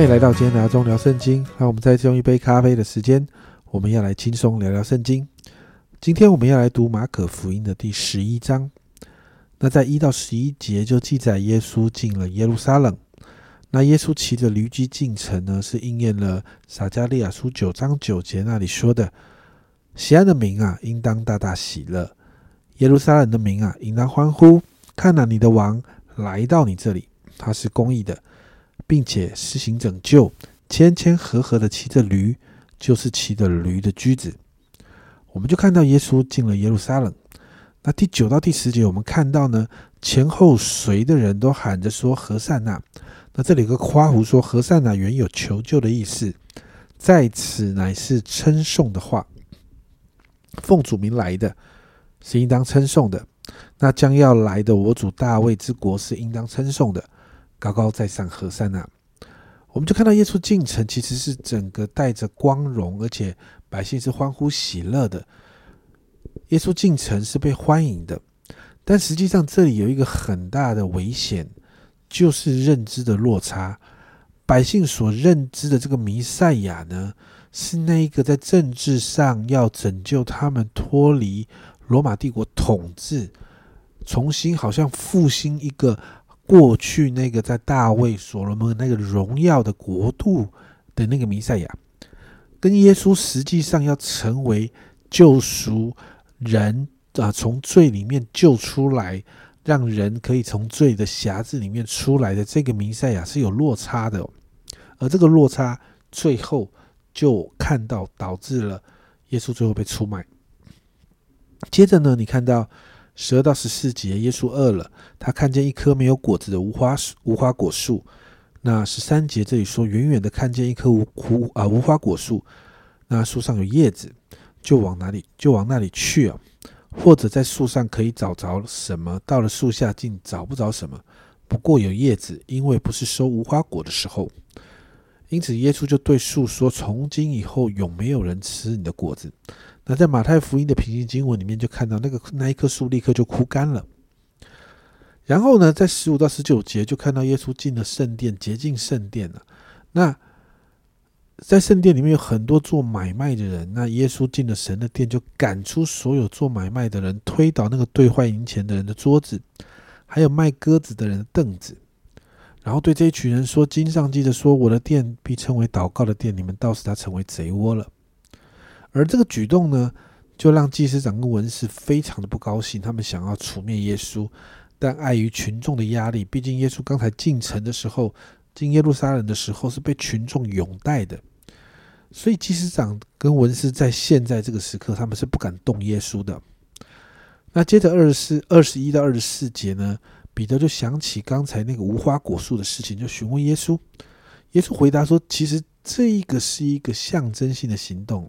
欢迎来到今天的中聊圣经。那我们再次用一杯咖啡的时间，我们要来轻松聊聊圣经。今天我们要来读马可福音的第十一章。那在一到十一节就记载耶稣进了耶路撒冷。那耶稣骑着驴驹进城呢，是应验了撒加利亚书九章九节那里说的：“西安的民啊，应当大大喜乐；耶路撒冷的民啊，应当欢呼。看哪，你的王来到你这里，他是公义的。”并且施行拯救，谦谦和和的骑着驴，就是骑着驴的驹子。我们就看到耶稣进了耶路撒冷。那第九到第十节，我们看到呢，前后随的人都喊着说：“和善那。”那这里有个夸胡说：“和善那原有求救的意思，在此乃是称颂的话。奉主名来的，是应当称颂的。那将要来的我主大卫之国，是应当称颂的。”高高在上，和善呐！我们就看到耶稣进城，其实是整个带着光荣，而且百姓是欢呼喜乐的。耶稣进城是被欢迎的，但实际上这里有一个很大的危险，就是认知的落差。百姓所认知的这个弥赛亚呢，是那一个在政治上要拯救他们脱离罗马帝国统治，重新好像复兴一个。过去那个在大卫、所罗门那个荣耀的国度的那个弥赛亚，跟耶稣实际上要成为救赎人啊，从罪里面救出来，让人可以从罪的匣子里面出来的这个弥赛亚是有落差的，而这个落差最后就看到导致了耶稣最后被出卖。接着呢，你看到。十二到十四节，耶稣饿了，他看见一棵没有果子的无花无花果树。那十三节这里说，远远的看见一棵无无啊无花果树，那树上有叶子，就往哪里就往那里去啊？或者在树上可以找着什么？到了树下竟找不着什么，不过有叶子，因为不是收无花果的时候。因此，耶稣就对树说：“从今以后，永没有人吃你的果子。”那在马太福音的平行经文里面，就看到那个那一棵树立刻就枯干了。然后呢，在十五到十九节就看到耶稣进了圣殿，洁净圣殿了。那在圣殿里面有很多做买卖的人，那耶稣进了神的殿，就赶出所有做买卖的人，推倒那个兑换银钱的人的桌子，还有卖鸽子的人的凳子，然后对这一群人说：“经上记着说，我的殿必称为祷告的殿，你们倒使他成为贼窝了。”而这个举动呢，就让祭司长跟文士非常的不高兴，他们想要除灭耶稣，但碍于群众的压力，毕竟耶稣刚才进城的时候，进耶路撒冷的时候是被群众拥戴的，所以祭司长跟文士在现在这个时刻，他们是不敢动耶稣的。那接着二十四、二十一到二十四节呢，彼得就想起刚才那个无花果树的事情，就询问耶稣。耶稣回答说：“其实这一个是一个象征性的行动。”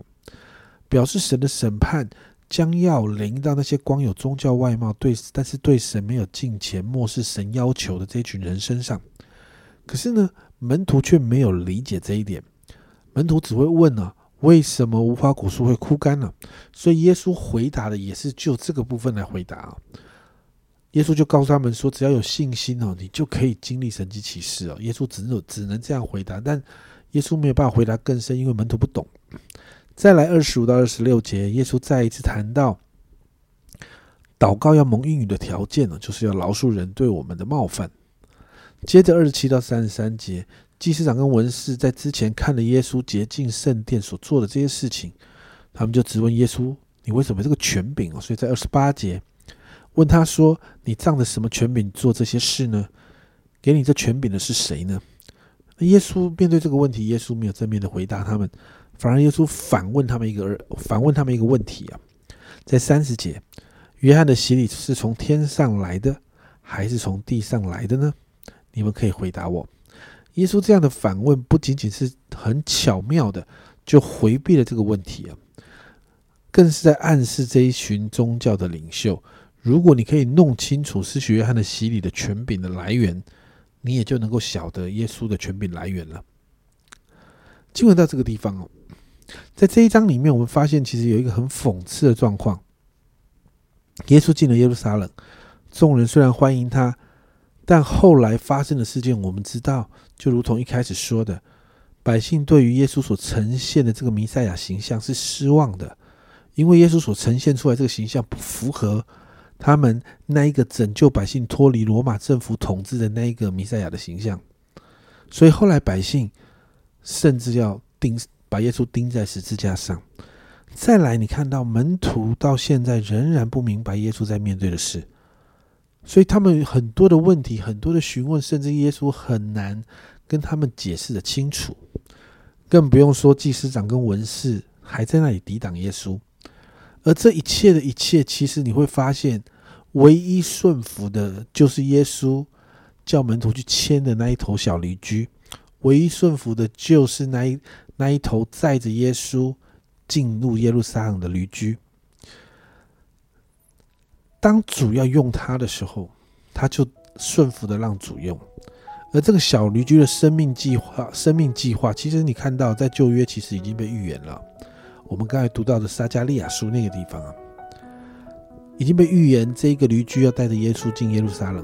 表示神的审判将要临到那些光有宗教外貌、对但是对神没有敬虔、漠视神要求的这群人身上。可是呢，门徒却没有理解这一点。门徒只会问呢：为什么无花果树会枯干呢？所以耶稣回答的也是就这个部分来回答啊。耶稣就告诉他们说：只要有信心哦，你就可以经历神迹启示哦。耶稣只能只能这样回答，但耶稣没有办法回答更深，因为门徒不懂。再来二十五到二十六节，耶稣再一次谈到祷告要蒙应允的条件呢，就是要饶恕人对我们的冒犯。接着二十七到三十三节，祭司长跟文士在之前看了耶稣洁净圣殿所做的这些事情，他们就质问耶稣：“你为什么这个权柄？”所以在二十八节问他说：“你仗着什么权柄做这些事呢？给你这权柄的是谁呢？”耶稣面对这个问题，耶稣没有正面的回答他们。反而耶稣反问他们一个反问他们一个问题啊，在三十节，约翰的洗礼是从天上来的，还是从地上来的呢？你们可以回答我。耶稣这样的反问，不仅仅是很巧妙的就回避了这个问题啊，更是在暗示这一群宗教的领袖：如果你可以弄清楚施洗约翰的洗礼的权柄的来源，你也就能够晓得耶稣的权柄来源了。进入到这个地方哦。在这一章里面，我们发现其实有一个很讽刺的状况：耶稣进了耶路撒冷，众人虽然欢迎他，但后来发生的事件，我们知道，就如同一开始说的，百姓对于耶稣所呈现的这个弥赛亚形象是失望的，因为耶稣所呈现出来这个形象不符合他们那一个拯救百姓脱离罗马政府统治的那一个弥赛亚的形象，所以后来百姓甚至要钉把耶稣钉在十字架上。再来，你看到门徒到现在仍然不明白耶稣在面对的事。所以他们很多的问题，很多的询问，甚至耶稣很难跟他们解释的清楚，更不用说祭司长跟文士还在那里抵挡耶稣。而这一切的一切，其实你会发现，唯一顺服的，就是耶稣叫门徒去牵的那一头小驴驹；唯一顺服的，就是那一那一头载着耶稣进入耶路撒冷的驴驹。当主要用它的时候，它就顺服的让主用。而这个小驴驹的生命计划，生命计划，其实你看到在旧约其实已经被预言了。我们刚才读到的撒加利亚书那个地方啊，已经被预言这一个驴驹要带着耶稣进耶路撒冷，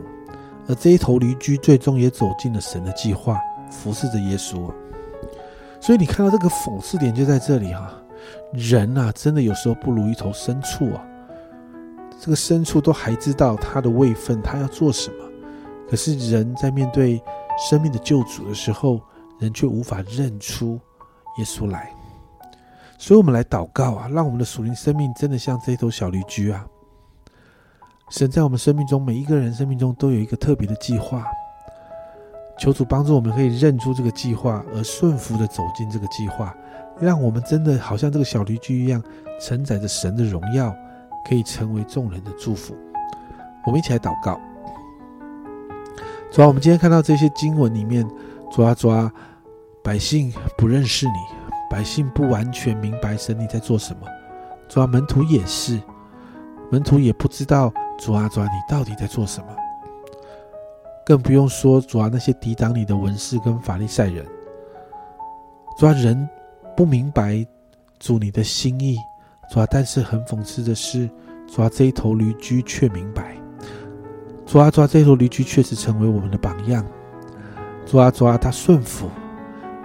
而这一头驴驹最终也走进了神的计划，服侍着耶稣。所以你看到这个讽刺点就在这里哈，人啊，真的有时候不如一头牲畜啊。这个牲畜都还知道他的位分，他要做什么。可是人在面对生命的救主的时候，人却无法认出耶稣来。所以，我们来祷告啊，让我们的属灵生命真的像这头小驴驹啊。神在我们生命中，每一个人生命中都有一个特别的计划。求主帮助我们，可以认出这个计划，而顺服的走进这个计划，让我们真的好像这个小驴驹一样，承载着神的荣耀。可以成为众人的祝福。我们一起来祷告。主啊，我们今天看到这些经文里面，主啊，主啊，百姓不认识你，百姓不完全明白神你在做什么。主啊，门徒也是，门徒也不知道主啊，主啊，你到底在做什么。更不用说主啊，那些抵挡你的文士跟法利赛人。主啊，人不明白主你的心意。主啊，但是很讽刺的是，主啊，这一头驴驹却明白，主啊，主啊，这头驴驹确实成为我们的榜样。主啊，主啊，他顺服，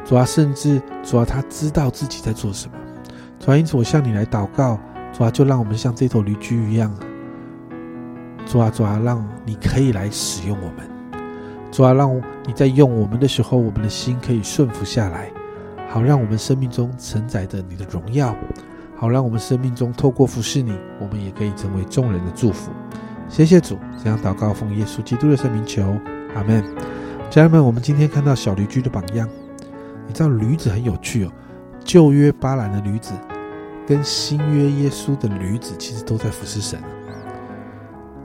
主啊，甚至主啊，他知道自己在做什么。主啊，因此我向你来祷告，主啊，就让我们像这头驴驹一样。主啊，主啊，让你可以来使用我们。主啊，让你在用我们的时候，我们的心可以顺服下来，好让我们生命中承载着你的荣耀。好，让我们生命中透过服侍你，我们也可以成为众人的祝福。谢谢主，这样祷告奉耶稣基督的圣名求，阿门。家人们，我们今天看到小驴驹的榜样，你知道驴子很有趣哦。旧约巴兰的驴子跟新约耶稣的驴子，其实都在服侍神，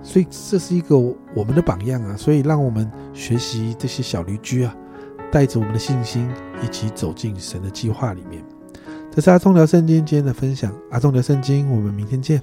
所以这是一个我们的榜样啊。所以让我们学习这些小驴驹啊，带着我们的信心，一起走进神的计划里面。这是阿忠聊圣经今天的分享，阿忠聊圣经，我们明天见。